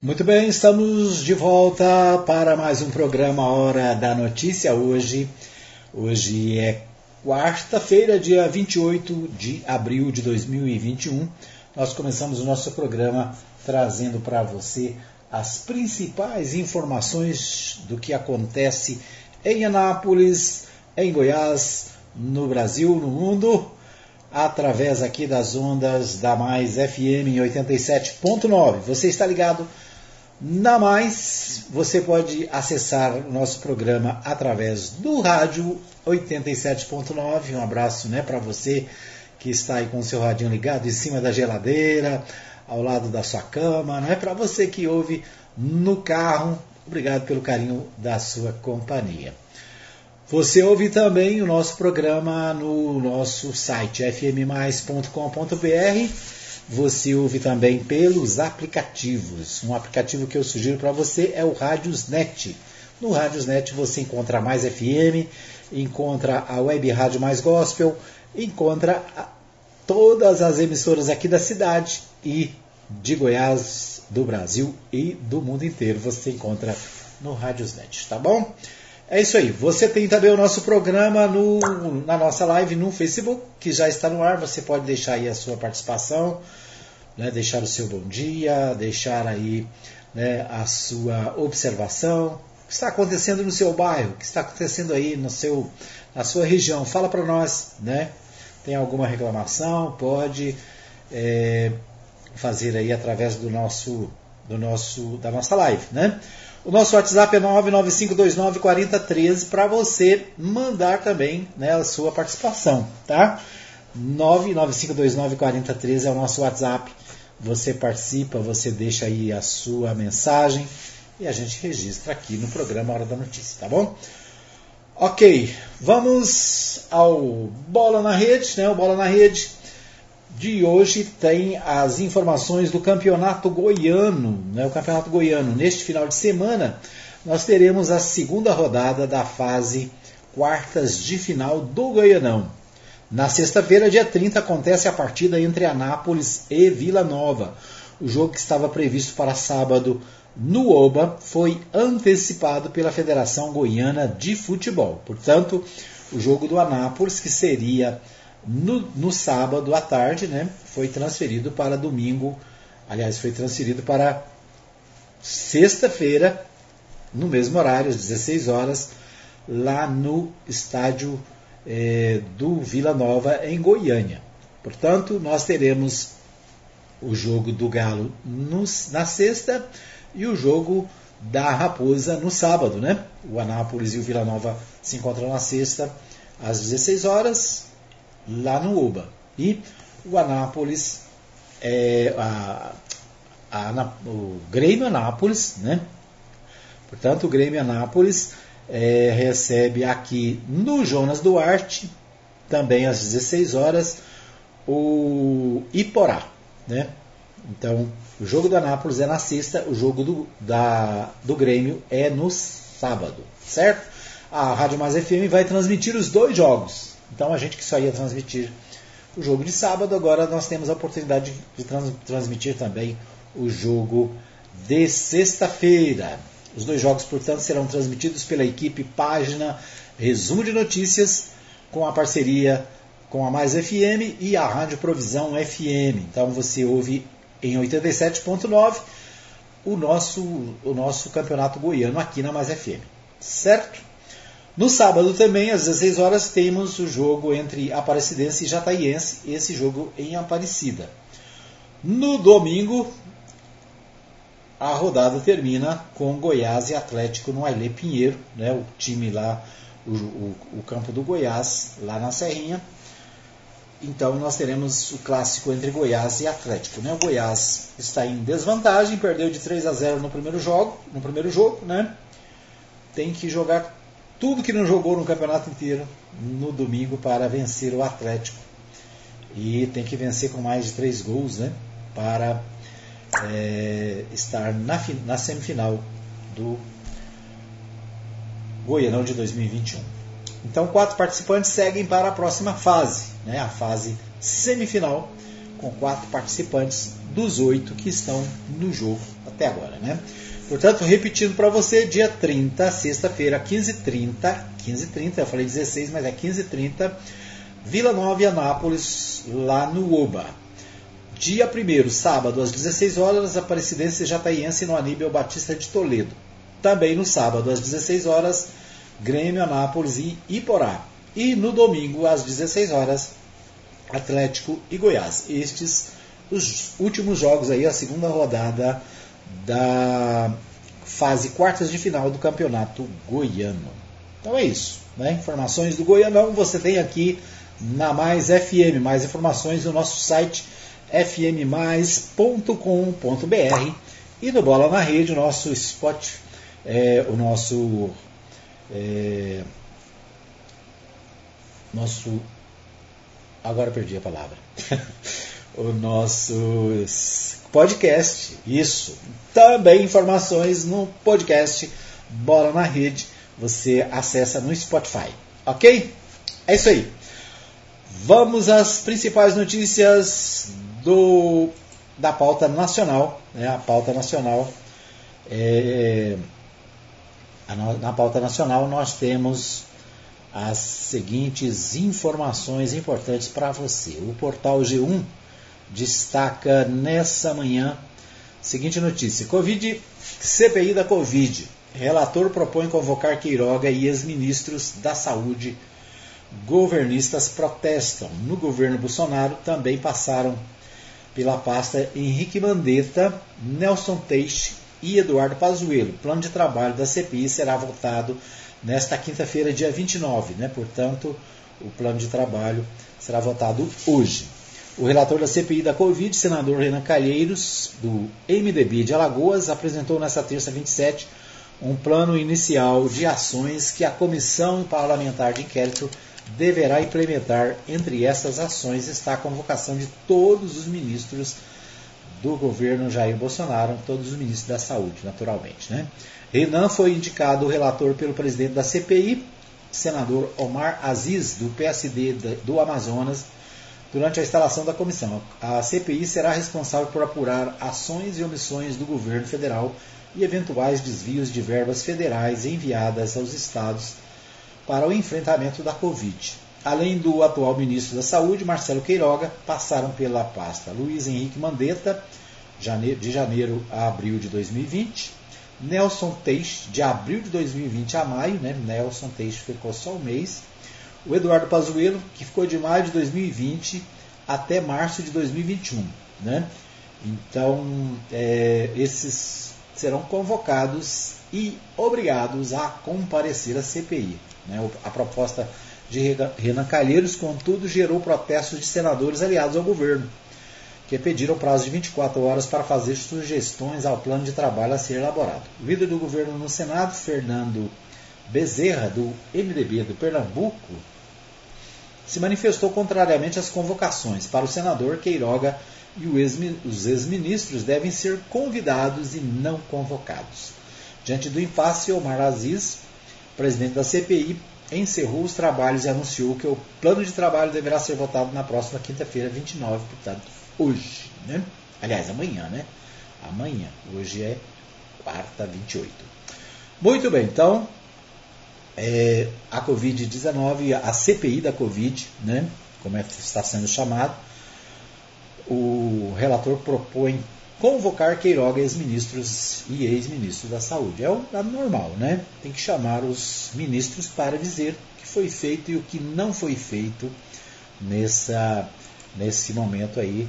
Muito bem, estamos de volta para mais um programa Hora da Notícia. Hoje, hoje é quarta-feira, dia 28 de abril de 2021. Nós começamos o nosso programa trazendo para você as principais informações do que acontece em Anápolis, em Goiás, no Brasil, no mundo, através aqui das ondas da Mais FM 87.9. Você está ligado na mais, você pode acessar o nosso programa através do rádio 87.9. Um abraço né, para você que está aí com o seu radinho ligado em cima da geladeira, ao lado da sua cama. Não é para você que ouve no carro. Obrigado pelo carinho da sua companhia. Você ouve também o nosso programa no nosso site fmmais.com.br você ouve também pelos aplicativos. Um aplicativo que eu sugiro para você é o Radiosnet. No Radiosnet você encontra mais FM, encontra a Web Rádio Mais Gospel, encontra todas as emissoras aqui da cidade e de Goiás, do Brasil e do mundo inteiro. Você encontra no Radiosnet, tá bom? É isso aí. Você tem também o nosso programa no, na nossa live no Facebook, que já está no ar. Você pode deixar aí a sua participação, né, deixar o seu bom dia, deixar aí né, a sua observação. O que está acontecendo no seu bairro? O que está acontecendo aí no seu, na sua região? Fala para nós, né? Tem alguma reclamação? Pode é, fazer aí através do nosso, do nosso, da nossa live, né? O nosso WhatsApp é 995294013 para você mandar também né, a sua participação, tá? 995294013 é o nosso WhatsApp. Você participa, você deixa aí a sua mensagem e a gente registra aqui no programa Hora da Notícia, tá bom? Ok, vamos ao Bola na Rede, né? O Bola na Rede de hoje tem as informações do Campeonato Goiano. Né? O Campeonato Goiano, neste final de semana, nós teremos a segunda rodada da fase quartas de final do Goianão. Na sexta-feira, dia 30, acontece a partida entre Anápolis e Vila Nova. O jogo que estava previsto para sábado no Oba foi antecipado pela Federação Goiana de Futebol. Portanto, o jogo do Anápolis, que seria no, no sábado à tarde, né, foi transferido para domingo, aliás, foi transferido para sexta-feira, no mesmo horário, às 16 horas, lá no estádio é, do Vila Nova, em Goiânia. Portanto, nós teremos o jogo do Galo no, na sexta e o jogo da Raposa no sábado, né? O Anápolis e o Vila Nova se encontram na sexta às 16 horas lá no UBA. E o Anápolis, é, a, a, o Grêmio Anápolis, né? Portanto, o Grêmio Anápolis é, recebe aqui no Jonas Duarte, também às 16 horas, o Iporá, né? Então, o jogo do Anápolis é na sexta, o jogo do, da, do Grêmio é no sábado, certo? A Rádio Mais FM vai transmitir os dois jogos, então a gente que só ia transmitir o jogo de sábado, agora nós temos a oportunidade de trans transmitir também o jogo de sexta-feira. Os dois jogos, portanto, serão transmitidos pela equipe Página Resumo de Notícias, com a parceria com a Mais FM e a Rádio Provisão FM. Então você ouve em 87.9 o nosso, o nosso campeonato goiano aqui na Mais FM. Certo? No sábado também, às 16 horas, temos o jogo entre Aparecidense e Jataiense, esse jogo em Aparecida. No domingo, a rodada termina com Goiás e Atlético no Ailê Pinheiro, né, o time lá, o, o, o campo do Goiás, lá na Serrinha. Então nós teremos o clássico entre Goiás e Atlético. Né? O Goiás está em desvantagem, perdeu de 3 a 0 no primeiro jogo, no primeiro jogo, né? Tem que jogar tudo que não jogou no campeonato inteiro no domingo para vencer o Atlético. E tem que vencer com mais de três gols né, para é, estar na, na semifinal do Goianão de 2021. Então, quatro participantes seguem para a próxima fase, né, a fase semifinal, com quatro participantes dos oito que estão no jogo até agora, né? Portanto, repetindo para você, dia 30, sexta-feira, 15h30, 15h30, eu falei 16, mas é 15h30, Vila Nova e Anápolis, lá no Oba. Dia 1 sábado, às 16 horas, Aparecidense Jataiense no Aníbal Batista de Toledo. Também no sábado, às 16 horas, Grêmio, Anápolis e Iporá. E no domingo, às 16 horas, Atlético e Goiás. Estes os últimos jogos aí, a segunda rodada da fase quartas de final do Campeonato Goiano. Então é isso. Né? Informações do Goianão você tem aqui na Mais FM. Mais informações no nosso site fmmais.com.br e no Bola na Rede, o nosso spot, é, o nosso é, nosso agora perdi a palavra o nosso podcast isso também informações no podcast Bola na Rede você acessa no Spotify ok é isso aí vamos às principais notícias do, da pauta nacional. Né? A pauta nacional é, na pauta nacional nós temos as seguintes informações importantes para você. O portal G1 destaca nessa manhã seguinte notícia: Covid, CPI da Covid. Relator propõe convocar Queiroga e ex-ministros da Saúde. Governistas protestam. No governo Bolsonaro também passaram pela pasta Henrique Mandetta, Nelson Teixe e Eduardo Pazuello. O plano de trabalho da CPI será votado nesta quinta-feira, dia 29, né? portanto, o plano de trabalho será votado hoje. O relator da CPI da Covid, senador Renan Calheiros, do MDB de Alagoas, apresentou nesta terça 27 um plano inicial de ações que a Comissão Parlamentar de Inquérito deverá implementar. Entre essas ações está a convocação de todos os ministros do governo Jair Bolsonaro, todos os ministros da saúde, naturalmente. Né? Renan foi indicado relator pelo presidente da CPI, senador Omar Aziz, do PSD do Amazonas, durante a instalação da comissão. A CPI será responsável por apurar ações e omissões do governo federal e eventuais desvios de verbas federais enviadas aos estados para o enfrentamento da Covid. Além do atual ministro da Saúde, Marcelo Queiroga, passaram pela pasta Luiz Henrique Mandetta, de janeiro a abril de 2020, Nelson Teixe, de abril de 2020 a maio, né? Nelson Teixe ficou só um mês, o Eduardo Pazuello, que ficou de maio de 2020 até março de 2021. Né? Então, é, esses serão convocados e obrigados a comparecer à CPI. Né? A proposta de Renan Calheiros, contudo, gerou protestos de senadores aliados ao governo, que pediram prazo de 24 horas para fazer sugestões ao plano de trabalho a ser elaborado. O líder do governo no Senado, Fernando Bezerra, do MDB do Pernambuco, se manifestou contrariamente às convocações. Para o senador Queiroga e os ex-ministros devem ser convidados e não convocados. Diante do impasse, Omar Aziz presidente da CPI, encerrou os trabalhos e anunciou que o plano de trabalho deverá ser votado na próxima quinta-feira, 29, portanto, hoje. Né? Aliás, amanhã, né? Amanhã. Hoje é quarta, 28. Muito bem, então, é, a Covid-19, a CPI da Covid, né? como é, está sendo chamado, o relator propõe convocar Queiroga ex-ministros e ex-ministros da saúde. É o normal, né? Tem que chamar os ministros para dizer o que foi feito e o que não foi feito nessa, nesse momento aí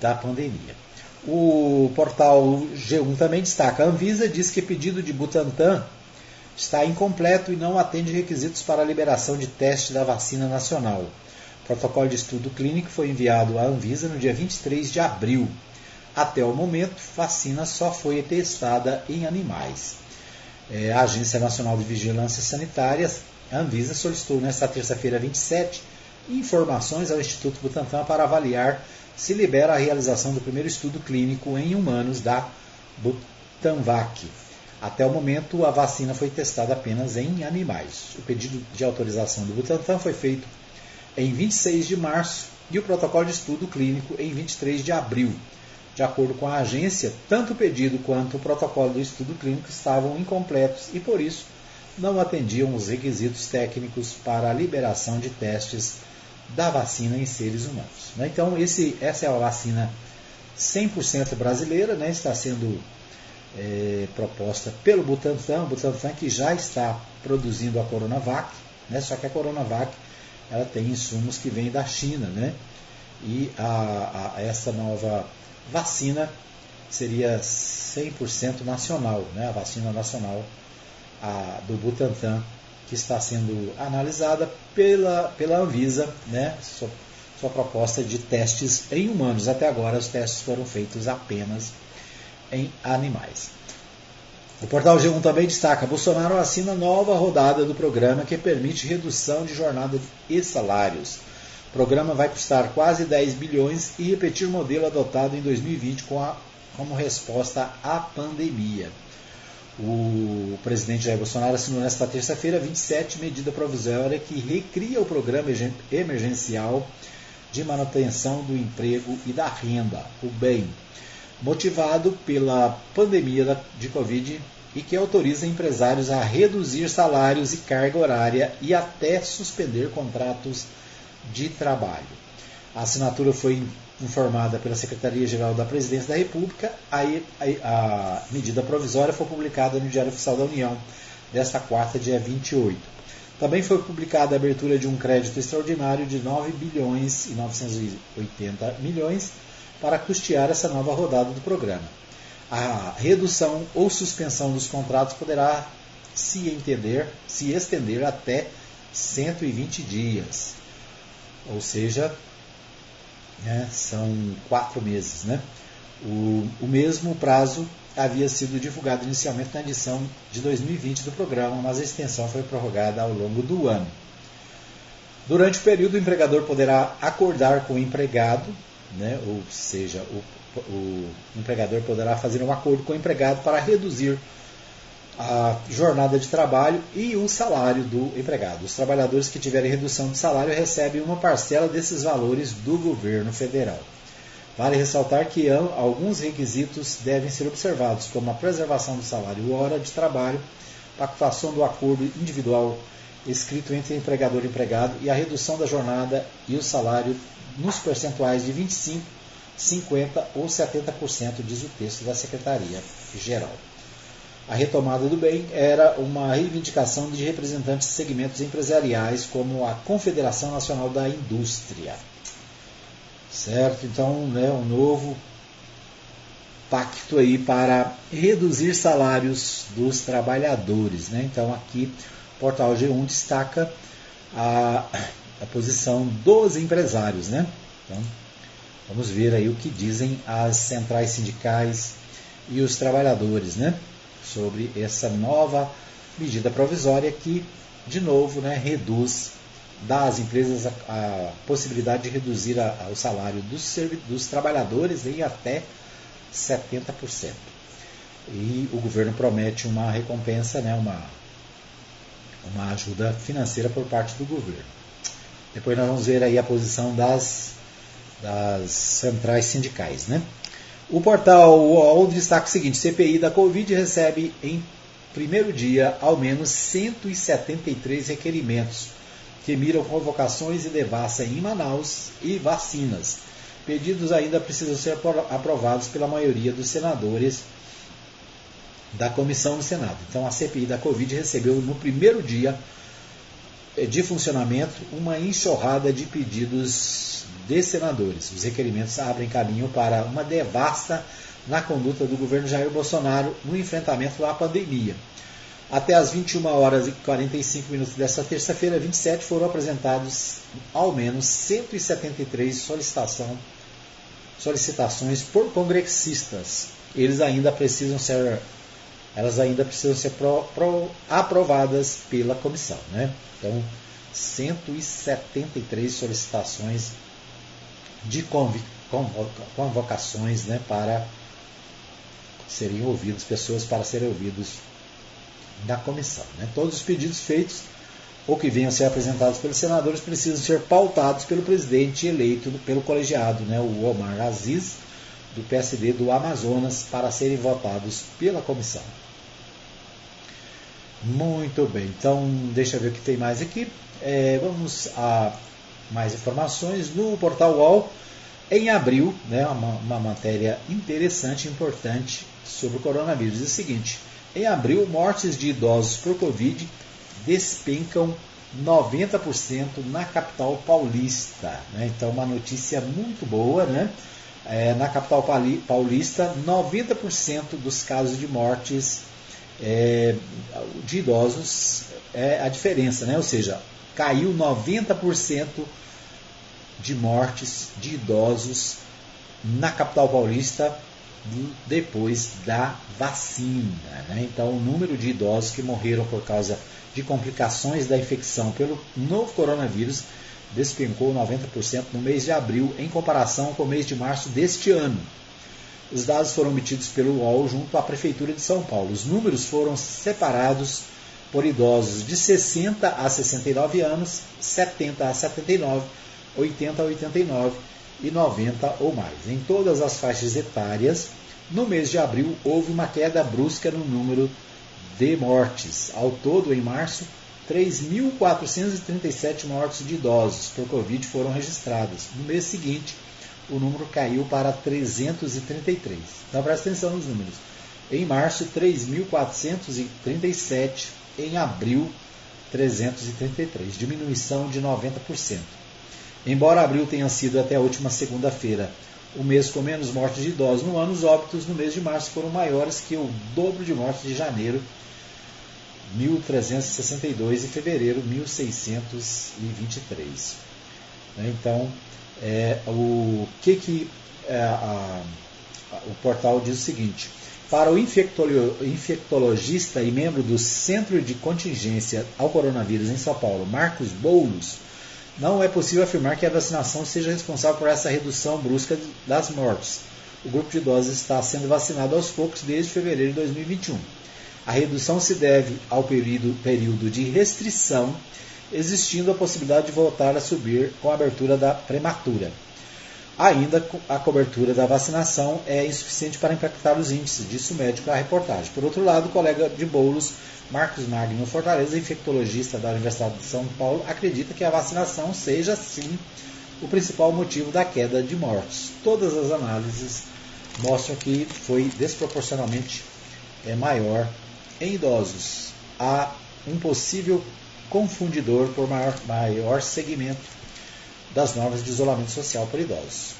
da pandemia. O portal G1 também destaca: a Anvisa diz que pedido de Butantan está incompleto e não atende requisitos para a liberação de teste da vacina nacional. O protocolo de estudo clínico foi enviado à Anvisa no dia 23 de abril. Até o momento, vacina só foi testada em animais. É, a Agência Nacional de Vigilância Sanitária, a Anvisa, solicitou nesta terça-feira 27 informações ao Instituto Butantan para avaliar se libera a realização do primeiro estudo clínico em humanos da Butanvac. Até o momento, a vacina foi testada apenas em animais. O pedido de autorização do Butantan foi feito em 26 de março e o protocolo de estudo clínico em 23 de abril. De acordo com a agência, tanto o pedido quanto o protocolo do estudo clínico estavam incompletos e, por isso, não atendiam os requisitos técnicos para a liberação de testes da vacina em seres humanos. Né? Então, esse, essa é a vacina 100% brasileira, né? está sendo é, proposta pelo Butantan, o Butantan que já está produzindo a Coronavac, né? só que a Coronavac ela tem insumos que vêm da China, né? e a, a, essa nova vacina seria 100% nacional, né? a vacina nacional a, do Butantan, que está sendo analisada pela, pela Anvisa, né? sua, sua proposta de testes em humanos. Até agora, os testes foram feitos apenas em animais. O portal G1 também destaca: Bolsonaro assina nova rodada do programa que permite redução de jornada e salários. O programa vai custar quase 10 bilhões e repetir o modelo adotado em 2020 com a, como resposta à pandemia. O presidente Jair Bolsonaro assinou nesta terça-feira 27 medida provisória que recria o programa emergencial de manutenção do emprego e da renda, o BEM, motivado pela pandemia de Covid e que autoriza empresários a reduzir salários e carga horária e até suspender contratos de trabalho. A assinatura foi informada pela Secretaria-Geral da Presidência da República, aí a medida provisória foi publicada no Diário Oficial da União desta quarta, dia 28. Também foi publicada a abertura de um crédito extraordinário de 9 bilhões e 980 milhões para custear essa nova rodada do programa. A redução ou suspensão dos contratos poderá se entender, se estender até 120 dias. Ou seja, né, são quatro meses. Né? O, o mesmo prazo havia sido divulgado inicialmente na edição de 2020 do programa, mas a extensão foi prorrogada ao longo do ano. Durante o período, o empregador poderá acordar com o empregado, né, ou seja, o, o empregador poderá fazer um acordo com o empregado para reduzir a jornada de trabalho e o salário do empregado. Os trabalhadores que tiverem redução de salário recebem uma parcela desses valores do governo federal. Vale ressaltar que alguns requisitos devem ser observados, como a preservação do salário hora de trabalho, pactuação do acordo individual escrito entre empregador e empregado e a redução da jornada e o salário nos percentuais de 25, 50 ou 70%, diz o texto da Secretaria-Geral. A retomada do bem era uma reivindicação de representantes de segmentos empresariais, como a Confederação Nacional da Indústria. Certo? Então, né, um novo pacto aí para reduzir salários dos trabalhadores. Né? Então, aqui, o Portal G1 destaca a, a posição dos empresários. Né? Então, vamos ver aí o que dizem as centrais sindicais e os trabalhadores. Né? sobre essa nova medida provisória que, de novo, né, reduz, dá às empresas a, a possibilidade de reduzir a, a, o salário dos, dos trabalhadores em até 70%. E o governo promete uma recompensa, né, uma, uma ajuda financeira por parte do governo. Depois nós vamos ver aí a posição das, das centrais sindicais, né? O portal UOL destaca o seguinte: CPI da Covid recebe em primeiro dia ao menos 173 requerimentos que miram convocações e devassa em Manaus e vacinas. Pedidos ainda precisam ser aprovados pela maioria dos senadores da comissão do Senado. Então, a CPI da Covid recebeu no primeiro dia de funcionamento uma enxurrada de pedidos de senadores. Os requerimentos abrem caminho para uma devasta na conduta do governo Jair Bolsonaro no enfrentamento à pandemia. Até as 21 horas e 45 minutos desta terça-feira, 27, foram apresentados ao menos 173 solicitação, solicitações por congressistas. Eles ainda precisam ser, elas ainda precisam ser pro, pro, aprovadas pela comissão. Né? Então, 173 solicitações de convocações né, para serem ouvidos, pessoas para serem ouvidos na comissão. Né. Todos os pedidos feitos ou que venham a ser apresentados pelos senadores precisam ser pautados pelo presidente eleito pelo colegiado, né, o Omar Aziz, do PSD do Amazonas para serem votados pela comissão. Muito bem, então deixa eu ver o que tem mais aqui. É, vamos a mais informações no portal UOL. Em abril, né, uma, uma matéria interessante e importante sobre o coronavírus. É o seguinte: em abril, mortes de idosos por Covid despencam 90% na capital paulista. Né? Então, uma notícia muito boa. Né? É, na capital paulista, 90% dos casos de mortes é, de idosos é a diferença, né? ou seja, caiu 90% de mortes de idosos na capital paulista depois da vacina. Né? Então, o número de idosos que morreram por causa de complicações da infecção pelo novo coronavírus despencou 90% no mês de abril, em comparação com o mês de março deste ano. Os dados foram obtidos pelo UOL junto à Prefeitura de São Paulo. Os números foram separados por idosos de 60 a 69 anos, 70 a 79, 80 a 89 e 90 ou mais. Em todas as faixas etárias, no mês de abril houve uma queda brusca no número de mortes. Ao todo, em março, 3.437 mortes de idosos por Covid foram registradas. No mês seguinte, o número caiu para 333. Então presta atenção nos números. Em março, 3.437. Em abril, 333. Diminuição de 90%. Embora abril tenha sido até a última segunda-feira o mês com menos mortes de idosos no ano, os óbitos no mês de março foram maiores que o dobro de mortes de janeiro, 1362, e fevereiro, 1623. Né, então, é, o que, que é, a, a, o portal diz o seguinte: para o infectologista e membro do Centro de Contingência ao Coronavírus em São Paulo, Marcos Boulos, não é possível afirmar que a vacinação seja responsável por essa redução brusca das mortes. O grupo de idosos está sendo vacinado aos poucos desde fevereiro de 2021. A redução se deve ao período, período de restrição existindo a possibilidade de voltar a subir com a abertura da prematura. Ainda a cobertura da vacinação é insuficiente para impactar os índices, disse o médico à reportagem. Por outro lado, o colega de Boulos, Marcos Magno Fortaleza, infectologista da Universidade de São Paulo, acredita que a vacinação seja, sim, o principal motivo da queda de mortes. Todas as análises mostram que foi desproporcionalmente é, maior em idosos. Há um possível confundidor por maior, maior segmento das normas de isolamento social por idosos.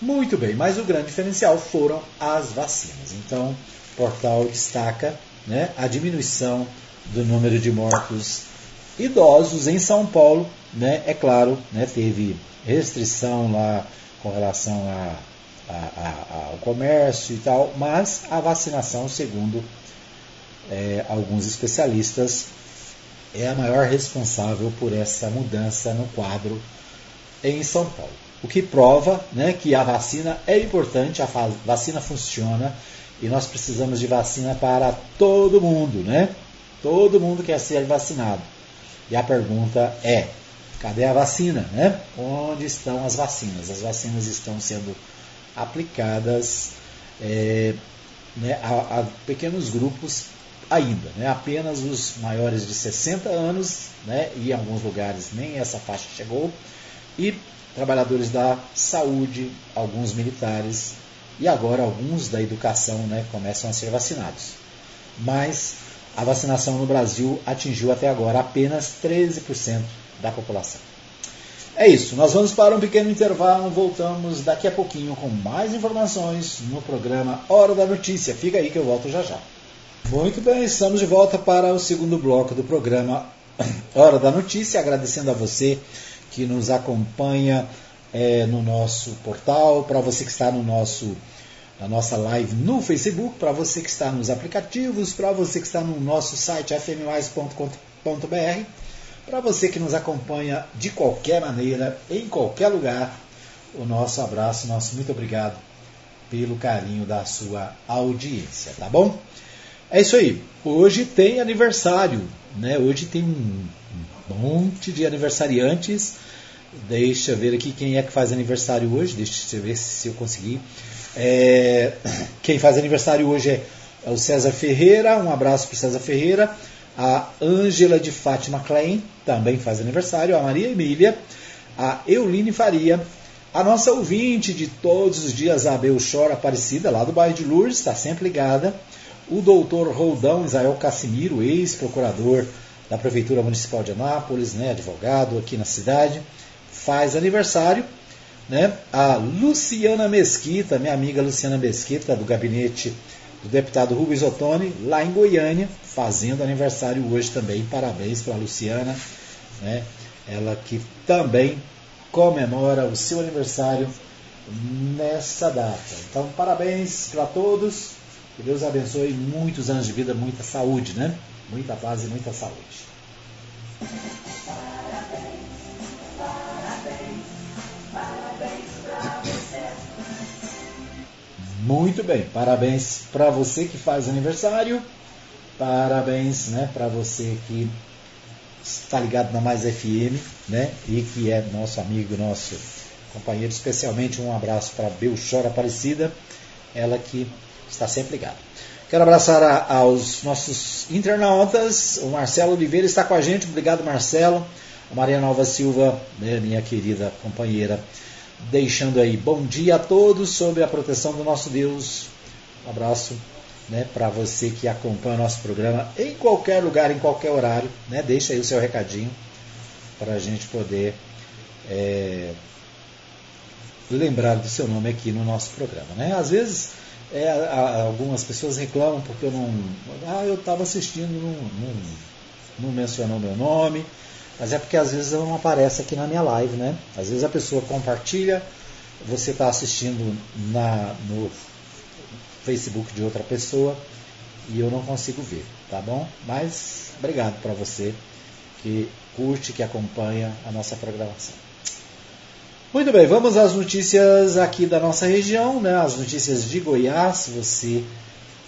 Muito bem, mas o grande diferencial foram as vacinas. Então, o portal destaca né, a diminuição do número de mortos idosos em São Paulo. Né, é claro, né, teve restrição lá com relação a, a, a, ao comércio e tal, mas a vacinação, segundo é, alguns especialistas, é a maior responsável por essa mudança no quadro em São Paulo. O que prova né, que a vacina é importante, a vacina funciona e nós precisamos de vacina para todo mundo, né? Todo mundo quer ser vacinado. E a pergunta é: cadê a vacina, né? Onde estão as vacinas? As vacinas estão sendo aplicadas é, né, a, a pequenos grupos ainda, né? apenas os maiores de 60 anos, né? e em alguns lugares nem essa faixa chegou, e trabalhadores da saúde, alguns militares e agora alguns da educação né, começam a ser vacinados. Mas a vacinação no Brasil atingiu até agora apenas 13% da população. É isso, nós vamos para um pequeno intervalo, voltamos daqui a pouquinho com mais informações no programa Hora da Notícia. Fica aí que eu volto já já. Muito bem, estamos de volta para o segundo bloco do programa Hora da Notícia, agradecendo a você que nos acompanha é, no nosso portal, para você que está no nosso na nossa live no Facebook, para você que está nos aplicativos, para você que está no nosso site fmwise.com.br, para você que nos acompanha de qualquer maneira, em qualquer lugar, o nosso abraço, nosso muito obrigado pelo carinho da sua audiência, tá bom? É isso aí. Hoje tem aniversário, né? Hoje tem um monte de aniversariantes. Deixa eu ver aqui quem é que faz aniversário hoje. Deixa eu ver se eu conseguir. É, quem faz aniversário hoje é, é o César Ferreira, um abraço para César Ferreira. A Ângela de Fátima Klein também faz aniversário. A Maria Emília. A Euline Faria. A nossa ouvinte de todos os dias, a Belchor Aparecida, lá do bairro de Lourdes, está sempre ligada. O doutor Roldão Israel Cassimiro, ex-procurador da Prefeitura Municipal de Anápolis, né, advogado aqui na cidade, faz aniversário. Né? A Luciana Mesquita, minha amiga Luciana Mesquita, do gabinete do deputado Rubens Ottoni, lá em Goiânia, fazendo aniversário hoje também. Parabéns para a Luciana, né? ela que também comemora o seu aniversário nessa data. Então, parabéns para todos, que Deus abençoe muitos anos de vida, muita saúde, né? Muita paz e muita saúde. Muito bem, parabéns para você que faz aniversário, parabéns né, para você que está ligado na Mais FM né, e que é nosso amigo, nosso companheiro, especialmente um abraço para Belchor Aparecida, ela que está sempre ligada. Quero abraçar a, aos nossos internautas, o Marcelo Oliveira está com a gente, obrigado Marcelo, a Maria Nova Silva, né, minha querida companheira deixando aí bom dia a todos sobre a proteção do nosso Deus. Um abraço né, para você que acompanha o nosso programa em qualquer lugar, em qualquer horário. Né, deixa aí o seu recadinho para a gente poder é, lembrar do seu nome aqui no nosso programa. Né? Às vezes é, algumas pessoas reclamam porque eu não. Ah, eu estava assistindo, não, não, não mencionou meu nome mas é porque às vezes não aparece aqui na minha live, né? Às vezes a pessoa compartilha, você está assistindo na, no Facebook de outra pessoa e eu não consigo ver, tá bom? Mas obrigado para você que curte, que acompanha a nossa programação. Muito bem, vamos às notícias aqui da nossa região, né? As notícias de Goiás. Você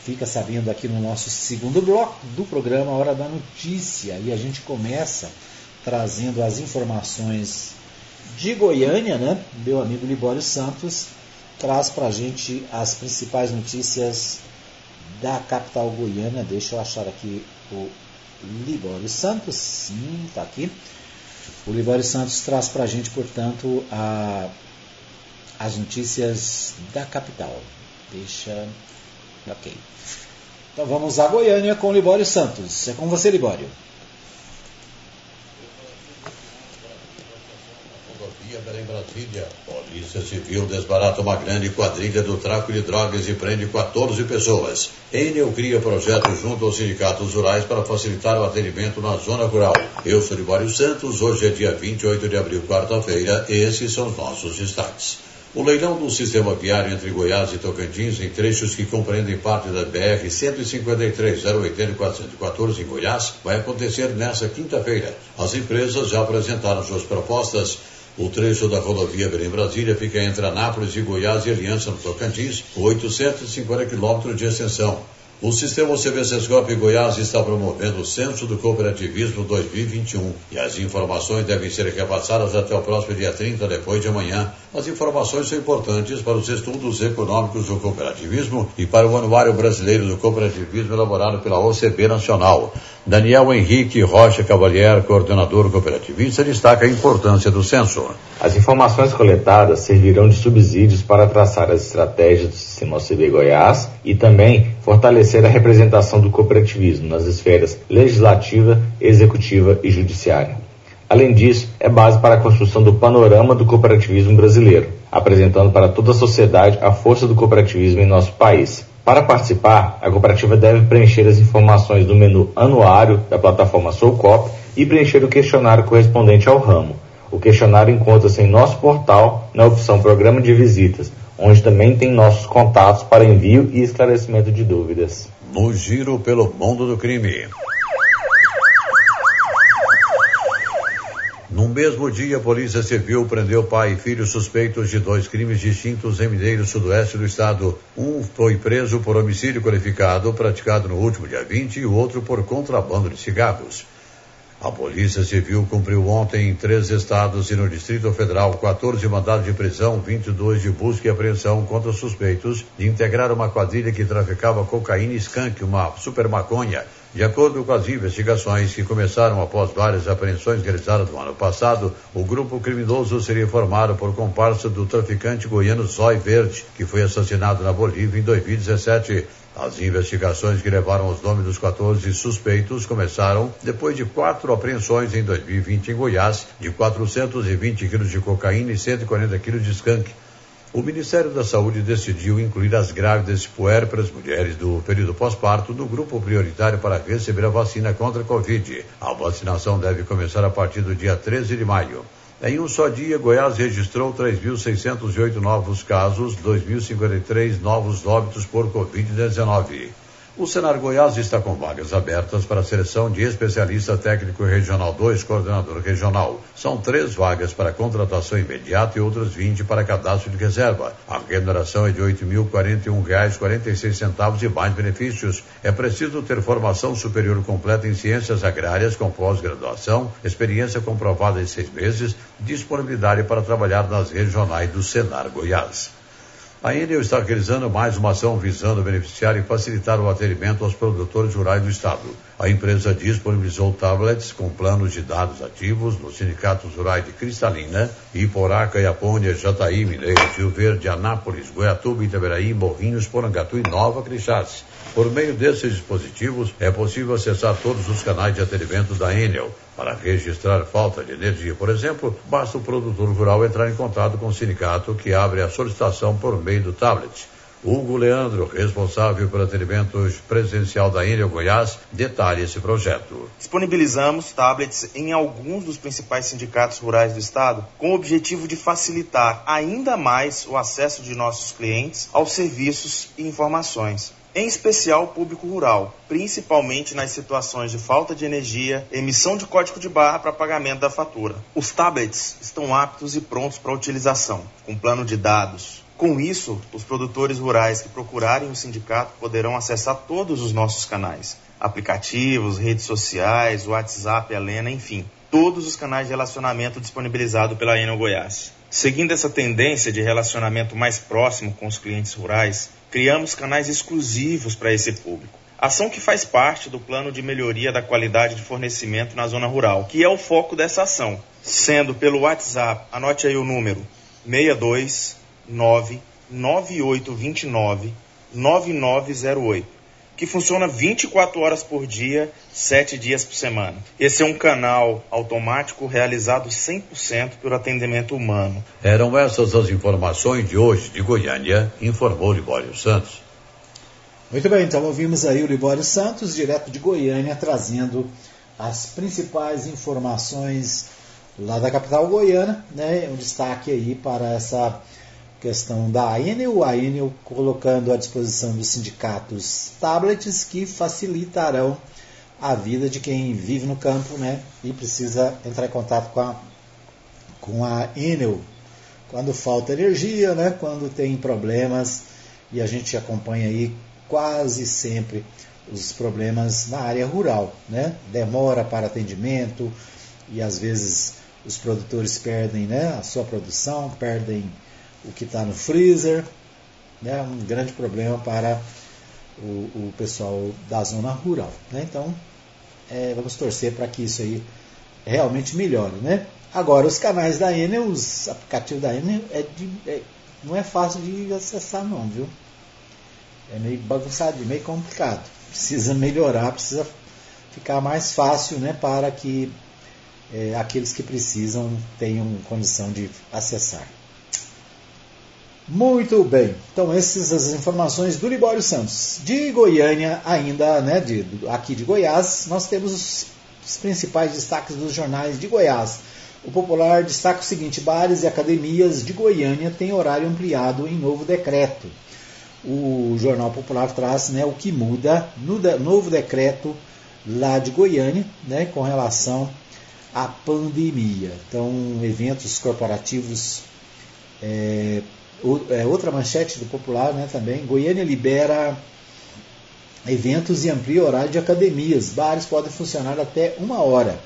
fica sabendo aqui no nosso segundo bloco do programa Hora da Notícia. E a gente começa trazendo as informações de Goiânia, né? Meu amigo Libório Santos traz para a gente as principais notícias da capital goiana. Deixa eu achar aqui o Libório Santos. Sim, está aqui. O Libório Santos traz para a gente, portanto, a, as notícias da capital. Deixa. Ok. Então vamos a Goiânia com o Libório Santos. É com você, Libório. em Brasília. Polícia Civil desbarata uma grande quadrilha do tráfico de drogas e prende 14 pessoas. Enel cria projeto junto aos sindicatos rurais para facilitar o atendimento na zona rural. Eu sou Libório Santos, hoje é dia 28 de abril, quarta-feira. Esses são os nossos destaques. O leilão do sistema viário entre Goiás e Tocantins, em trechos que compreendem parte da BR 153 080 414 em Goiás, vai acontecer nesta quinta-feira. As empresas já apresentaram suas propostas o trecho da rodovia Belém-Brasília fica entre Anápolis e Goiás e Aliança no Tocantins, com 850 quilômetros de extensão. O sistema CV Sescop Goiás está promovendo o Censo do Cooperativismo 2021 e as informações devem ser repassadas até o próximo dia 30, depois de amanhã. As informações são importantes para os estudos econômicos do cooperativismo e para o Anuário Brasileiro do Cooperativismo elaborado pela OCB Nacional. Daniel Henrique Rocha Cavalier, coordenador cooperativista, destaca a importância do censo. As informações coletadas servirão de subsídios para traçar as estratégias do sistema OCB Goiás e também fortalecer a representação do cooperativismo nas esferas legislativa, executiva e judiciária. Além disso, é base para a construção do panorama do cooperativismo brasileiro, apresentando para toda a sociedade a força do cooperativismo em nosso país. Para participar, a cooperativa deve preencher as informações do menu anuário da plataforma Soulcop e preencher o questionário correspondente ao ramo. O questionário encontra-se em nosso portal na opção Programa de Visitas, onde também tem nossos contatos para envio e esclarecimento de dúvidas. No giro pelo mundo do crime. No mesmo dia, a Polícia Civil prendeu pai e filho suspeitos de dois crimes distintos em Mineiro Sudoeste do estado. Um foi preso por homicídio qualificado praticado no último dia 20 e o outro por contrabando de cigarros. A Polícia Civil cumpriu ontem em três estados e no Distrito Federal 14 mandados de prisão, 22 de busca e apreensão contra suspeitos de integrar uma quadrilha que traficava cocaína e skunk, uma super maconha. De acordo com as investigações que começaram após várias apreensões realizadas no ano passado, o grupo criminoso seria formado por comparsa do traficante goiano Zói Verde, que foi assassinado na Bolívia em 2017. As investigações que levaram os nomes dos 14 suspeitos começaram depois de quatro apreensões em 2020 em Goiás, de 420 quilos de cocaína e 140 quilos de skunk. O Ministério da Saúde decidiu incluir as grávidas e puérperas mulheres do período pós-parto no grupo prioritário para receber a vacina contra a Covid. A vacinação deve começar a partir do dia 13 de maio. Em um só dia, Goiás registrou 3.608 novos casos, 2.053 novos óbitos por Covid-19. O Senar Goiás está com vagas abertas para a seleção de especialista técnico regional 2, coordenador regional. São três vagas para contratação imediata e outras 20 para cadastro de reserva. A remuneração é de R$ 8.041,46 e mais benefícios. É preciso ter formação superior completa em ciências agrárias com pós-graduação, experiência comprovada em seis meses, disponibilidade para trabalhar nas regionais do Senar Goiás. A Enel está realizando mais uma ação visando beneficiar e facilitar o atendimento aos produtores rurais do Estado. A empresa disponibilizou tablets com planos de dados ativos nos sindicatos rurais de Cristalina, Iporá, Caiapônia, Jataí, Mineiro, Rio Verde, Anápolis, Goiatuba, Itaberaí, Morrinhos, Porangatu e Nova Crixás. Por meio desses dispositivos, é possível acessar todos os canais de atendimento da Enel. Para registrar falta de energia, por exemplo, basta o produtor rural entrar em contato com o sindicato que abre a solicitação por meio do tablet. Hugo Leandro, responsável pelo atendimento presencial da Enel Goiás, detalha esse projeto. Disponibilizamos tablets em alguns dos principais sindicatos rurais do estado, com o objetivo de facilitar ainda mais o acesso de nossos clientes aos serviços e informações em especial o público rural, principalmente nas situações de falta de energia, emissão de código de barra para pagamento da fatura. Os tablets estão aptos e prontos para utilização, com plano de dados. Com isso, os produtores rurais que procurarem o sindicato poderão acessar todos os nossos canais, aplicativos, redes sociais, WhatsApp, Helena, enfim, todos os canais de relacionamento disponibilizados pela Enel Goiás. Seguindo essa tendência de relacionamento mais próximo com os clientes rurais, criamos canais exclusivos para esse público. Ação que faz parte do plano de melhoria da qualidade de fornecimento na zona rural, que é o foco dessa ação, sendo pelo WhatsApp, anote aí o número 629 9829 9908 que funciona 24 horas por dia, 7 dias por semana. Esse é um canal automático realizado 100% por atendimento humano. Eram essas as informações de hoje de Goiânia, informou Libório Santos. Muito bem, então ouvimos aí o Libório Santos, direto de Goiânia, trazendo as principais informações lá da capital goiana, né? Um destaque aí para essa questão da Enel, a Enel colocando à disposição dos sindicatos tablets que facilitarão a vida de quem vive no campo né, e precisa entrar em contato com a, com a Enel quando falta energia, né, quando tem problemas, e a gente acompanha aí quase sempre os problemas na área rural, né? Demora para atendimento e às vezes os produtores perdem né, a sua produção, perdem o que está no freezer, né, um grande problema para o, o pessoal da zona rural. Né? Então, é, vamos torcer para que isso aí realmente melhore. Né? Agora, os canais da Enel, os aplicativos da Enel, é de, é, não é fácil de acessar não, viu? É meio bagunçado, meio complicado. Precisa melhorar, precisa ficar mais fácil né, para que é, aqueles que precisam tenham condição de acessar. Muito bem. Então, essas as informações do Libório Santos. De Goiânia, ainda, né, de, aqui de Goiás, nós temos os, os principais destaques dos jornais de Goiás. O Popular destaca o seguinte: bares e academias de Goiânia têm horário ampliado em novo decreto. O Jornal Popular traz né, o que muda no de, novo decreto lá de Goiânia né, com relação à pandemia. Então, eventos corporativos é, é, outra manchete do Popular né, também, Goiânia libera eventos e amplia horário de academias. Bares podem funcionar até uma hora.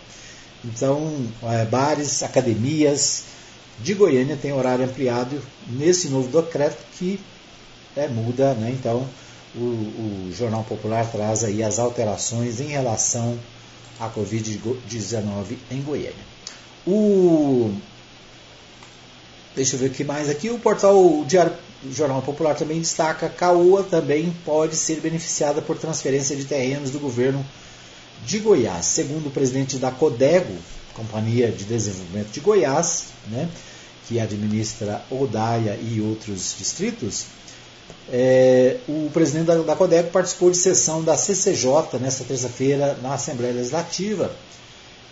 Então, é, bares, academias de Goiânia têm horário ampliado nesse novo decreto que é, muda, né? Então, o, o, Jornal Popular traz aí as alterações em relação à Covid-19 em Goiânia. O, deixa eu ver o que mais aqui. O portal Diário Jornal Popular também destaca Caoa também pode ser beneficiada por transferência de terrenos do governo de Goiás. Segundo o presidente da Codego, Companhia de Desenvolvimento de Goiás, né, que administra Odaia e outros distritos, é, o presidente da, da Codego participou de sessão da CCJ nesta terça-feira na Assembleia Legislativa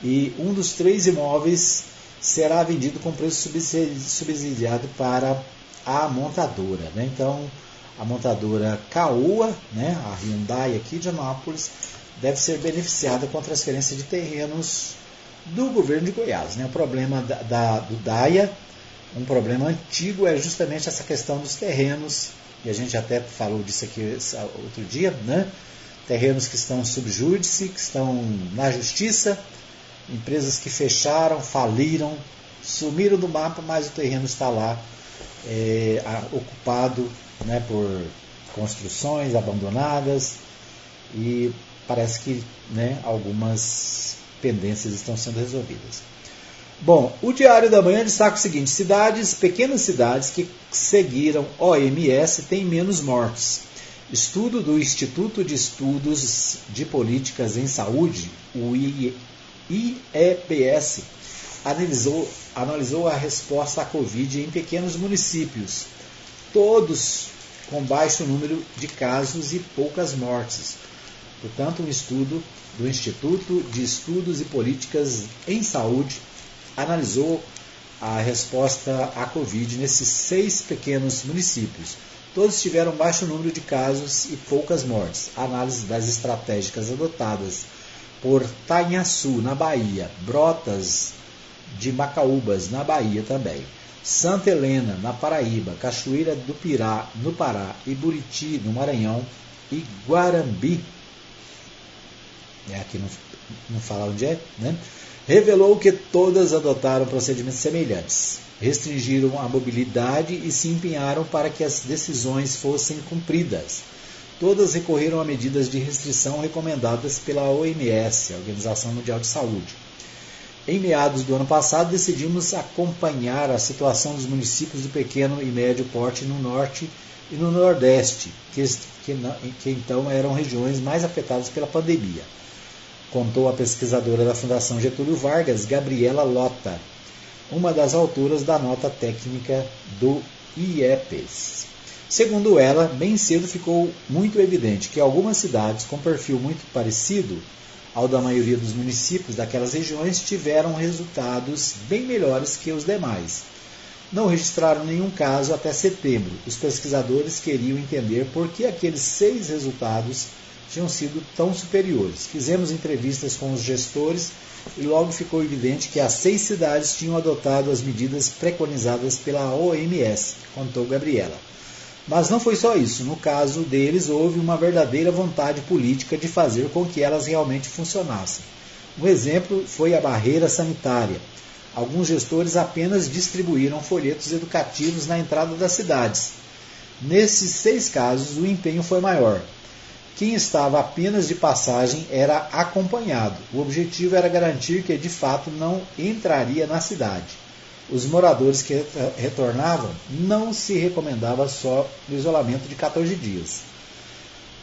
e um dos três imóveis será vendido com preço subsidiado para a montadora. Né? Então, a montadora Caoa, né, a Hyundai aqui de Anápolis, deve ser beneficiada com a transferência de terrenos do governo de Goiás. Né? O problema da, da, do DAIA, um problema antigo, é justamente essa questão dos terrenos, e a gente até falou disso aqui outro dia, né? terrenos que estão subjúdice, que estão na justiça, empresas que fecharam, faliram, sumiram do mapa, mas o terreno está lá é, ocupado né, por construções abandonadas e parece que né, algumas pendências estão sendo resolvidas. Bom, o Diário da Manhã destaca o seguinte: cidades, pequenas cidades que seguiram OMS têm menos mortes. Estudo do Instituto de Estudos de Políticas em Saúde, o IEPS, analisou, analisou a resposta à Covid em pequenos municípios, todos com baixo número de casos e poucas mortes. Portanto, um estudo do Instituto de Estudos e Políticas em Saúde analisou a resposta à Covid nesses seis pequenos municípios. Todos tiveram baixo número de casos e poucas mortes. análise das estratégicas adotadas por Tanhaçu, na Bahia, Brotas de Macaúbas, na Bahia também, Santa Helena, na Paraíba, Cachoeira do Pirá, no Pará, e Buriti, no Maranhão, e Guarambi, é, aqui não, não fala onde é, né? revelou que todas adotaram procedimentos semelhantes, restringiram a mobilidade e se empenharam para que as decisões fossem cumpridas. Todas recorreram a medidas de restrição recomendadas pela OMS, a Organização Mundial de Saúde. Em meados do ano passado, decidimos acompanhar a situação dos municípios de pequeno e médio porte no norte e no nordeste, que, que, que então eram regiões mais afetadas pela pandemia contou a pesquisadora da Fundação Getúlio Vargas, Gabriela Lota, uma das autoras da nota técnica do IEPES. Segundo ela, bem cedo ficou muito evidente que algumas cidades com perfil muito parecido ao da maioria dos municípios daquelas regiões tiveram resultados bem melhores que os demais. Não registraram nenhum caso até setembro. Os pesquisadores queriam entender por que aqueles seis resultados tinham sido tão superiores. Fizemos entrevistas com os gestores e logo ficou evidente que as seis cidades tinham adotado as medidas preconizadas pela OMS, contou Gabriela. Mas não foi só isso. No caso deles, houve uma verdadeira vontade política de fazer com que elas realmente funcionassem. Um exemplo foi a barreira sanitária. Alguns gestores apenas distribuíram folhetos educativos na entrada das cidades. Nesses seis casos, o empenho foi maior. Quem estava apenas de passagem era acompanhado. O objetivo era garantir que de fato não entraria na cidade. Os moradores que retornavam não se recomendava só o isolamento de 14 dias.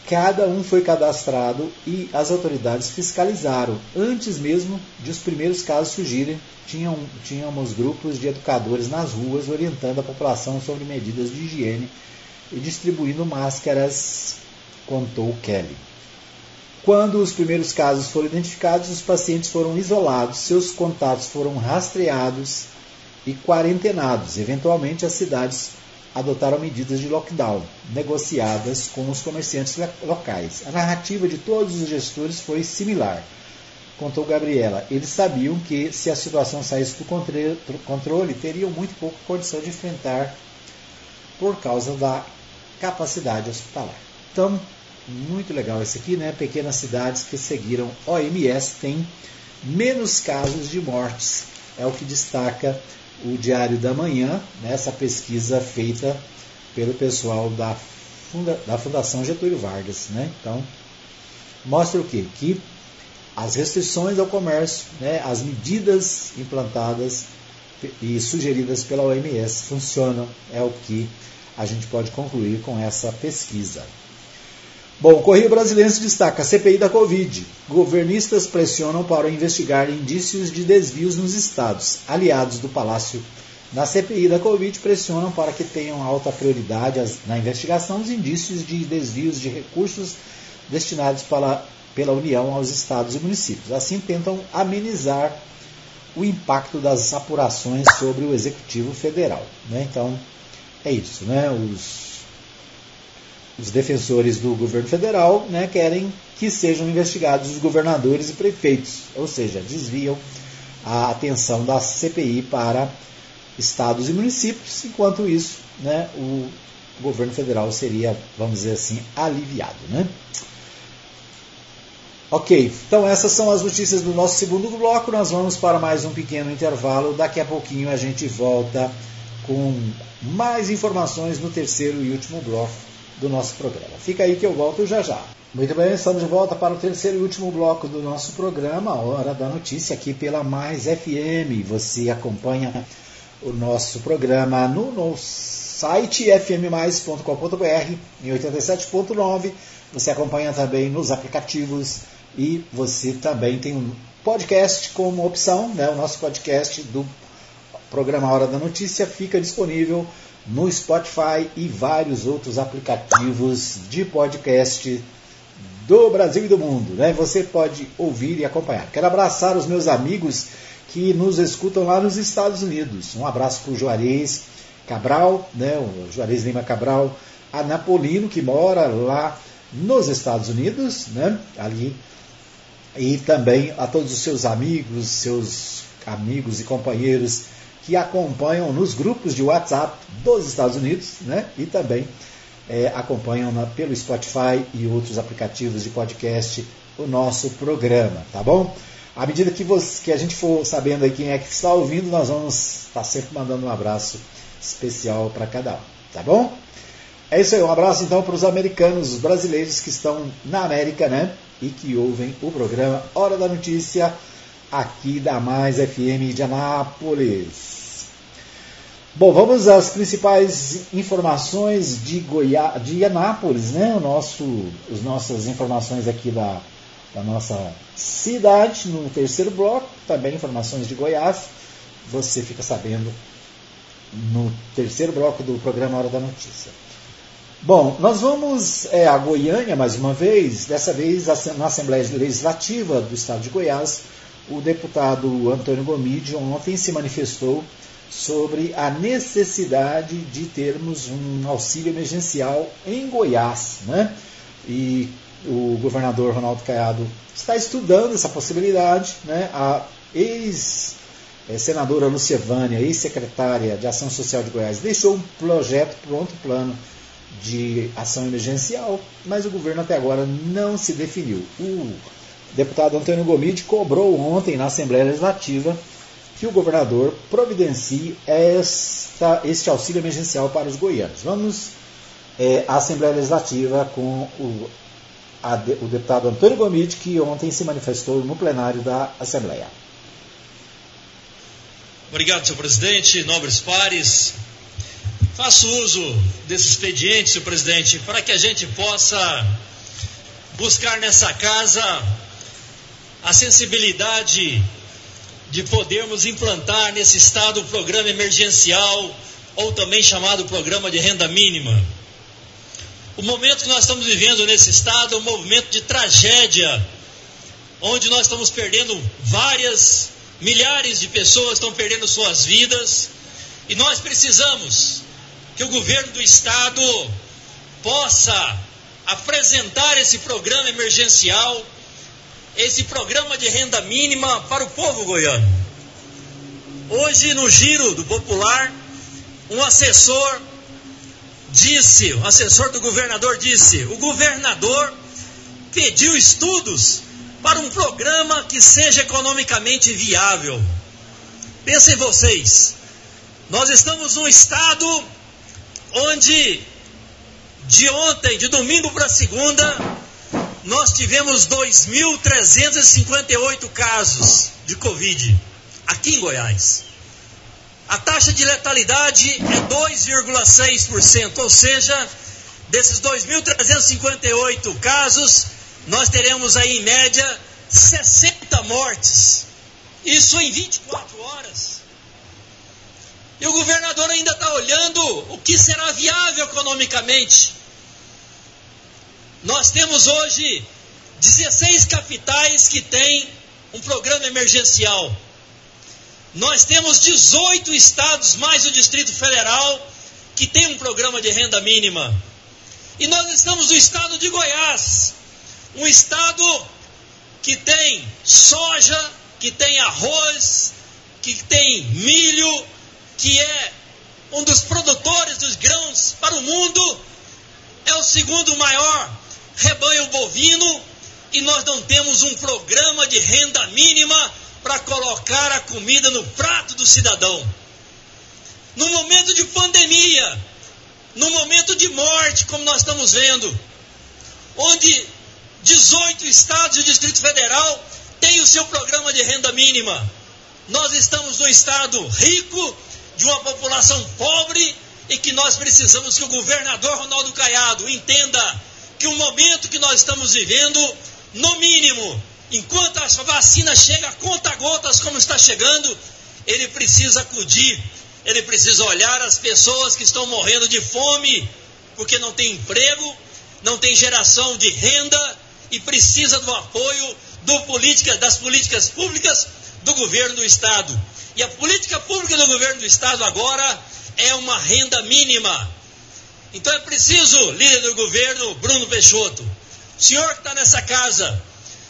Cada um foi cadastrado e as autoridades fiscalizaram. Antes mesmo de os primeiros casos surgirem, tinham, tínhamos grupos de educadores nas ruas orientando a população sobre medidas de higiene e distribuindo máscaras contou Kelly. Quando os primeiros casos foram identificados, os pacientes foram isolados, seus contatos foram rastreados e quarentenados. Eventualmente, as cidades adotaram medidas de lockdown, negociadas com os comerciantes locais. A narrativa de todos os gestores foi similar, contou Gabriela. Eles sabiam que, se a situação saísse do controle, teriam muito pouca condição de enfrentar por causa da capacidade hospitalar. Então, muito legal esse aqui, né? Pequenas cidades que seguiram OMS têm menos casos de mortes. É o que destaca o Diário da Manhã, nessa pesquisa feita pelo pessoal da, funda, da Fundação Getúlio Vargas. Né? Então, mostra o quê? Que as restrições ao comércio, né, as medidas implantadas e sugeridas pela OMS funcionam, é o que a gente pode concluir com essa pesquisa. Bom, Correio Brasileiro destaca a CPI da Covid. Governistas pressionam para investigar indícios de desvios nos estados. Aliados do Palácio na CPI da Covid pressionam para que tenham alta prioridade na investigação os indícios de desvios de recursos destinados pela União aos estados e municípios. Assim, tentam amenizar o impacto das apurações sobre o Executivo Federal. Né? Então, é isso. Né? Os os defensores do governo federal né, querem que sejam investigados os governadores e prefeitos, ou seja, desviam a atenção da CPI para estados e municípios, enquanto isso né, o governo federal seria, vamos dizer assim, aliviado. Né? Ok, então essas são as notícias do nosso segundo bloco. Nós vamos para mais um pequeno intervalo. Daqui a pouquinho a gente volta com mais informações no terceiro e último bloco do nosso programa. Fica aí que eu volto já já. Muito bem, estamos de volta para o terceiro e último bloco do nosso programa, Hora da Notícia, aqui pela Mais FM. Você acompanha o nosso programa no, no site fmmais.com.br em 87.9. Você acompanha também nos aplicativos e você também tem um podcast como opção, né? O nosso podcast do programa Hora da Notícia fica disponível no Spotify e vários outros aplicativos de podcast do Brasil e do mundo. Né? Você pode ouvir e acompanhar. Quero abraçar os meus amigos que nos escutam lá nos Estados Unidos. Um abraço para o Juarez Cabral, né? o Juarez Lima Cabral, a Napolino, que mora lá nos Estados Unidos, né? ali, e também a todos os seus amigos, seus amigos e companheiros que acompanham nos grupos de WhatsApp dos Estados Unidos né? e também é, acompanham na, pelo Spotify e outros aplicativos de podcast o nosso programa, tá bom? À medida que, você, que a gente for sabendo aí quem é que está ouvindo, nós vamos estar sempre mandando um abraço especial para cada um, tá bom? É isso aí, um abraço então para os americanos, os brasileiros que estão na América, né? E que ouvem o programa Hora da Notícia aqui da Mais FM de Anápolis. Bom, vamos às principais informações de Goiás, de Anápolis, né? O nosso, as nossas informações aqui da, da nossa cidade no terceiro bloco, também informações de Goiás. Você fica sabendo no terceiro bloco do programa Hora da Notícia. Bom, nós vamos é, a Goiânia mais uma vez, dessa vez na Assembleia Legislativa do Estado de Goiás. O deputado Antônio Gomide ontem se manifestou sobre a necessidade de termos um auxílio emergencial em Goiás. Né? E o governador Ronaldo Caiado está estudando essa possibilidade. Né? A ex-senadora Lúcia Vânia, ex-secretária de Ação Social de Goiás, deixou um projeto pronto, plano de ação emergencial, mas o governo até agora não se definiu. O deputado Antônio Gomide cobrou ontem na Assembleia Legislativa que o governador providencie esta, este auxílio emergencial para os goianos. Vamos é, à Assembleia Legislativa com o, a, o deputado Antônio Gomide, que ontem se manifestou no plenário da Assembleia. Obrigado, senhor presidente, nobres pares. Faço uso desse expediente, senhor presidente, para que a gente possa buscar nessa casa a sensibilidade de podermos implantar nesse estado o programa emergencial, ou também chamado programa de renda mínima. O momento que nós estamos vivendo nesse estado é um movimento de tragédia, onde nós estamos perdendo várias, milhares de pessoas estão perdendo suas vidas, e nós precisamos que o governo do estado possa apresentar esse programa emergencial esse programa de renda mínima para o povo goiano. Hoje, no giro do Popular, um assessor disse, o assessor do governador disse, o governador pediu estudos para um programa que seja economicamente viável. Pensem vocês, nós estamos num estado onde de ontem, de domingo para segunda, nós tivemos 2.358 casos de Covid aqui em Goiás. A taxa de letalidade é 2,6%, ou seja, desses 2.358 casos, nós teremos aí em média 60 mortes. Isso em 24 horas. E o governador ainda está olhando o que será viável economicamente. Nós temos hoje 16 capitais que têm um programa emergencial. Nós temos 18 estados, mais o Distrito Federal, que tem um programa de renda mínima. E nós estamos no estado de Goiás, um estado que tem soja, que tem arroz, que tem milho, que é um dos produtores dos grãos para o mundo, é o segundo maior rebanho bovino e nós não temos um programa de renda mínima para colocar a comida no prato do cidadão. No momento de pandemia, no momento de morte, como nós estamos vendo, onde 18 estados e o Distrito Federal têm o seu programa de renda mínima. Nós estamos num estado rico, de uma população pobre, e que nós precisamos que o governador Ronaldo Caiado entenda que o momento que nós estamos vivendo, no mínimo, enquanto a vacina chega a conta gotas como está chegando, ele precisa acudir, ele precisa olhar as pessoas que estão morrendo de fome, porque não tem emprego, não tem geração de renda e precisa do apoio do política, das políticas públicas do governo do Estado. E a política pública do governo do Estado agora é uma renda mínima. Então é preciso, líder do governo, Bruno Peixoto, senhor que está nessa casa,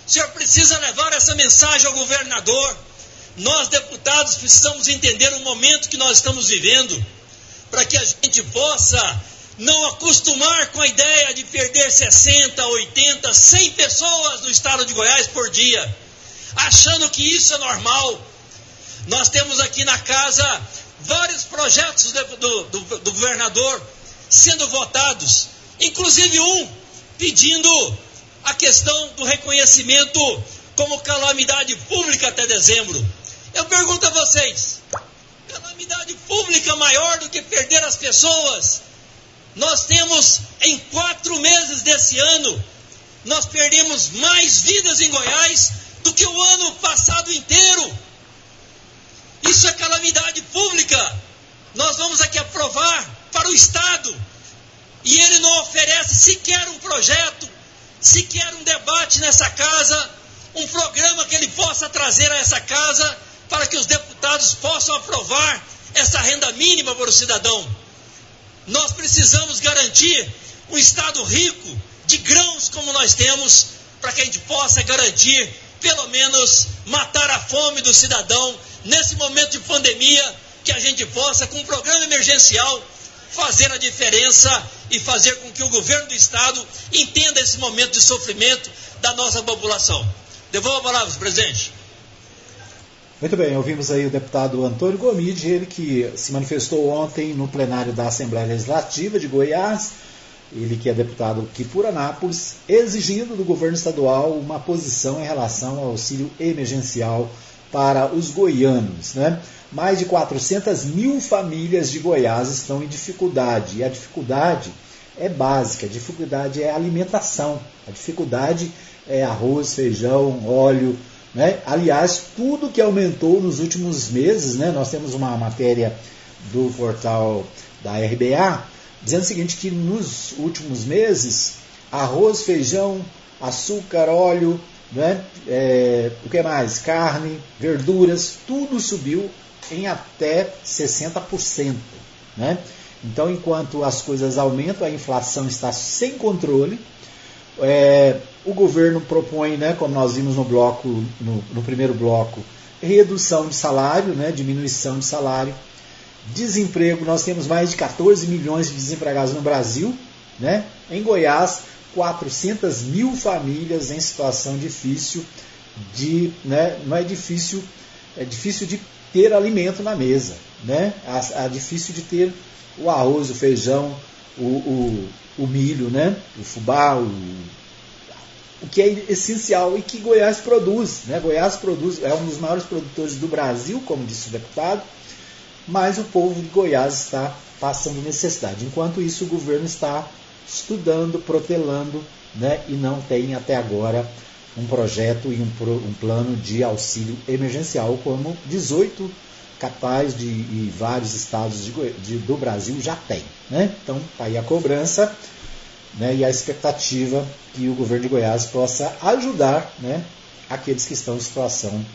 senhor precisa levar essa mensagem ao governador. Nós, deputados, precisamos entender o momento que nós estamos vivendo, para que a gente possa não acostumar com a ideia de perder 60, 80, 100 pessoas no estado de Goiás por dia, achando que isso é normal. Nós temos aqui na casa vários projetos do, do, do, do governador sendo votados, inclusive um pedindo a questão do reconhecimento como calamidade pública até dezembro. Eu pergunto a vocês: calamidade pública maior do que perder as pessoas? Nós temos em quatro meses desse ano, nós perdemos mais vidas em Goiás do que o ano passado inteiro. Isso é calamidade pública. Nós vamos aqui aprovar para o Estado. E ele não oferece sequer um projeto, sequer um debate nessa casa, um programa que ele possa trazer a essa casa para que os deputados possam aprovar essa renda mínima para o cidadão. Nós precisamos garantir um Estado rico de grãos como nós temos, para que a gente possa garantir, pelo menos, matar a fome do cidadão nesse momento de pandemia, que a gente possa, com um programa emergencial, fazer a diferença e fazer com que o governo do Estado entenda esse momento de sofrimento da nossa população. Devolvo a palavra, presidente. Muito bem, ouvimos aí o deputado Antônio Gomide, ele que se manifestou ontem no plenário da Assembleia Legislativa de Goiás, ele que é deputado aqui por Anápolis, exigindo do governo estadual uma posição em relação ao auxílio emergencial para os goianos. Né? mais de 400 mil famílias de Goiás estão em dificuldade. E a dificuldade é básica, a dificuldade é alimentação, a dificuldade é arroz, feijão, óleo. Né? Aliás, tudo que aumentou nos últimos meses, né? nós temos uma matéria do portal da RBA dizendo o seguinte, que nos últimos meses, arroz, feijão, açúcar, óleo, né? É, o que mais? Carne, verduras, tudo subiu em até 60%. Né? Então, enquanto as coisas aumentam, a inflação está sem controle. É, o governo propõe, né, como nós vimos no bloco, no, no primeiro bloco, redução de salário, né, diminuição de salário, desemprego. Nós temos mais de 14 milhões de desempregados no Brasil. Né? Em Goiás, 400 mil famílias em situação difícil de, né, não é difícil, é difícil de ter alimento na mesa, né? É difícil de ter o arroz, o feijão, o, o, o milho, né? O fubá, o, o que é essencial e que Goiás produz, né? Goiás produz é um dos maiores produtores do Brasil, como disse o deputado, mas o povo de Goiás está passando necessidade. Enquanto isso, o governo está estudando, protelando, né? E não tem até agora um projeto e um, um plano de auxílio emergencial, como 18 capitais de, e vários estados de, de, do Brasil já têm. Né? Então, tá aí a cobrança né, e a expectativa que o governo de Goiás possa ajudar né, aqueles que estão em situação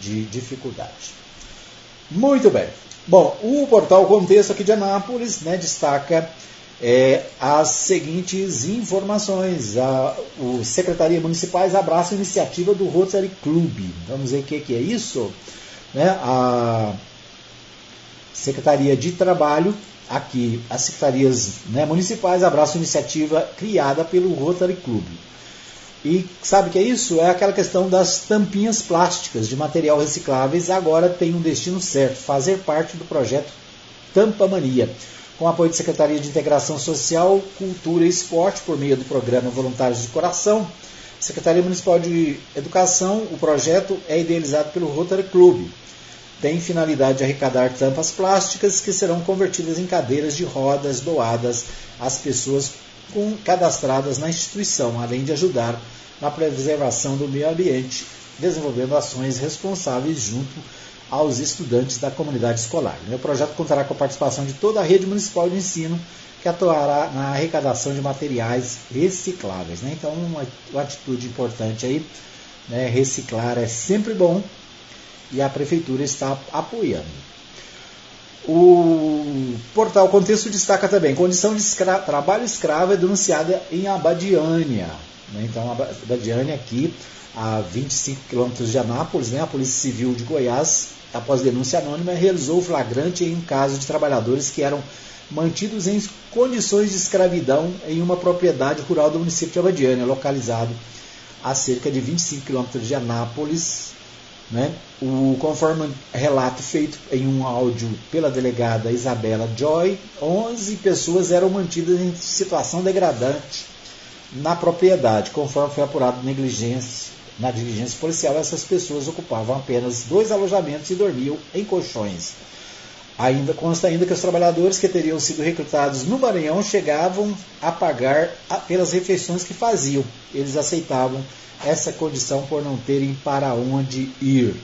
de dificuldade. Muito bem. Bom, o portal Contexto aqui de Anápolis né, destaca é, as seguintes informações. A o Secretaria Municipais abraça a iniciativa do Rotary Club. Vamos ver o que, que é isso? Né? A Secretaria de Trabalho, aqui, as secretarias né, municipais abraçam a iniciativa criada pelo Rotary Club. E sabe o que é isso? É aquela questão das tampinhas plásticas de material recicláveis, agora tem um destino certo, fazer parte do projeto Tampa Mania com apoio da Secretaria de Integração Social, Cultura e Esporte, por meio do programa Voluntários de Coração, Secretaria Municipal de Educação, o projeto é idealizado pelo Rotary Club. Tem finalidade de arrecadar tampas plásticas que serão convertidas em cadeiras de rodas doadas às pessoas cadastradas na instituição, além de ajudar na preservação do meio ambiente, desenvolvendo ações responsáveis junto aos estudantes da comunidade escolar. O projeto contará com a participação de toda a rede municipal de ensino, que atuará na arrecadação de materiais recicláveis. Né? Então, uma, uma, atitude importante aí, né? reciclar é sempre bom e a prefeitura está apoiando. O portal Contexto destaca também: condição de escra trabalho escravo é denunciada em Abadiânia. Né? Então, Abadiânia aqui, a 25 quilômetros de Anápolis, né? a Polícia Civil de Goiás após denúncia anônima, realizou o flagrante em um caso de trabalhadores que eram mantidos em condições de escravidão em uma propriedade rural do município de Abadiânia, localizado a cerca de 25 quilômetros de Anápolis. Né? O, conforme relato feito em um áudio pela delegada Isabela Joy, 11 pessoas eram mantidas em situação degradante na propriedade, conforme foi apurado negligência na diligência policial, essas pessoas ocupavam apenas dois alojamentos e dormiam em colchões. Ainda consta ainda que os trabalhadores que teriam sido recrutados no Maranhão chegavam a pagar pelas refeições que faziam. Eles aceitavam essa condição por não terem para onde ir.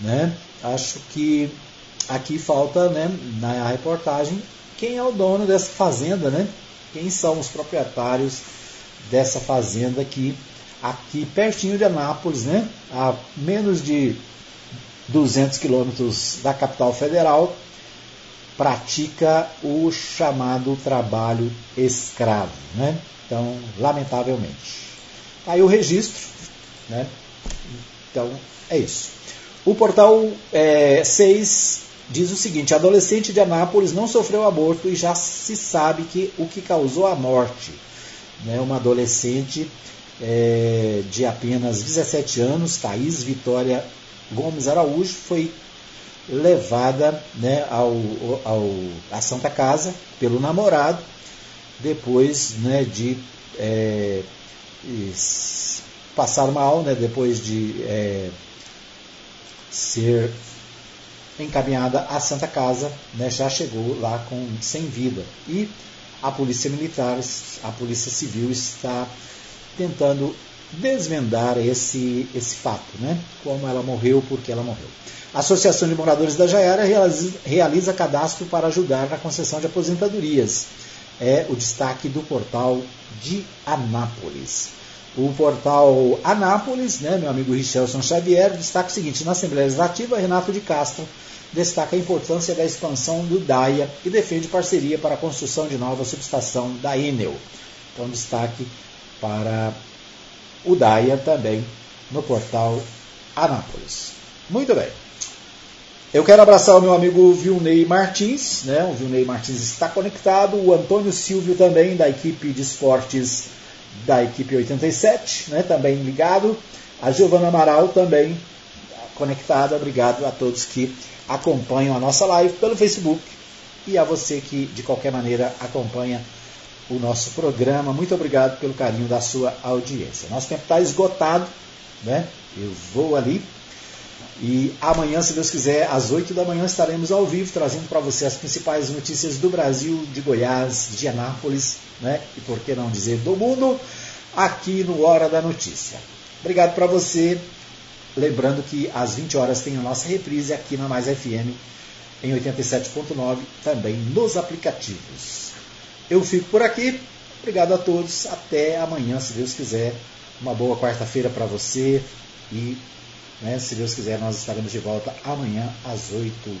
Né? Acho que aqui falta né, na reportagem quem é o dono dessa fazenda, né? quem são os proprietários dessa fazenda que aqui pertinho de Anápolis, né? a menos de 200 quilômetros da capital federal, pratica o chamado trabalho escravo. Né? Então, lamentavelmente. Aí o registro, né? então é isso. O portal é, 6 diz o seguinte: adolescente de Anápolis não sofreu aborto e já se sabe que o que causou a morte. Né? Uma adolescente é, de apenas 17 anos, Thaís Vitória Gomes Araújo, foi levada né, ao, ao, à Santa Casa pelo namorado, depois né, de é, passar mal, né, depois de é, ser encaminhada à Santa Casa, né, já chegou lá com sem vida. E a polícia militar, a polícia civil está tentando desvendar esse, esse fato, né? como ela morreu, por que ela morreu. A Associação de Moradores da Jaiara realiza, cadastro para ajudar na concessão de aposentadorias. É o destaque do portal de Anápolis. O portal Anápolis, né, meu amigo Richelson Xavier, destaca o seguinte: na Assembleia Legislativa, Renato de Castro destaca a importância da expansão do DAIA e defende parceria para a construção de nova subestação da Enel. Então, destaque para o DAIA também no portal Anápolis. Muito bem. Eu quero abraçar o meu amigo Vilney Martins, né? O Vilney Martins está conectado, o Antônio Silvio também, da equipe de esportes da equipe 87, né, também ligado. A Giovana Amaral também conectada. Obrigado a todos que acompanham a nossa live pelo Facebook e a você que de qualquer maneira acompanha o nosso programa. Muito obrigado pelo carinho da sua audiência. Nosso tempo está esgotado, né? Eu vou ali. E amanhã, se Deus quiser, às 8 da manhã estaremos ao vivo trazendo para você as principais notícias do Brasil, de Goiás, de Anápolis, né? E por que não dizer do mundo, aqui no Hora da Notícia. Obrigado para você. Lembrando que às 20 horas tem a nossa reprise aqui na Mais FM em 87.9, também nos aplicativos. Eu fico por aqui. Obrigado a todos. Até amanhã, se Deus quiser. Uma boa quarta-feira para você. E, né, se Deus quiser, nós estaremos de volta amanhã às 8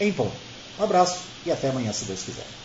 em ponto. Um abraço e até amanhã, se Deus quiser.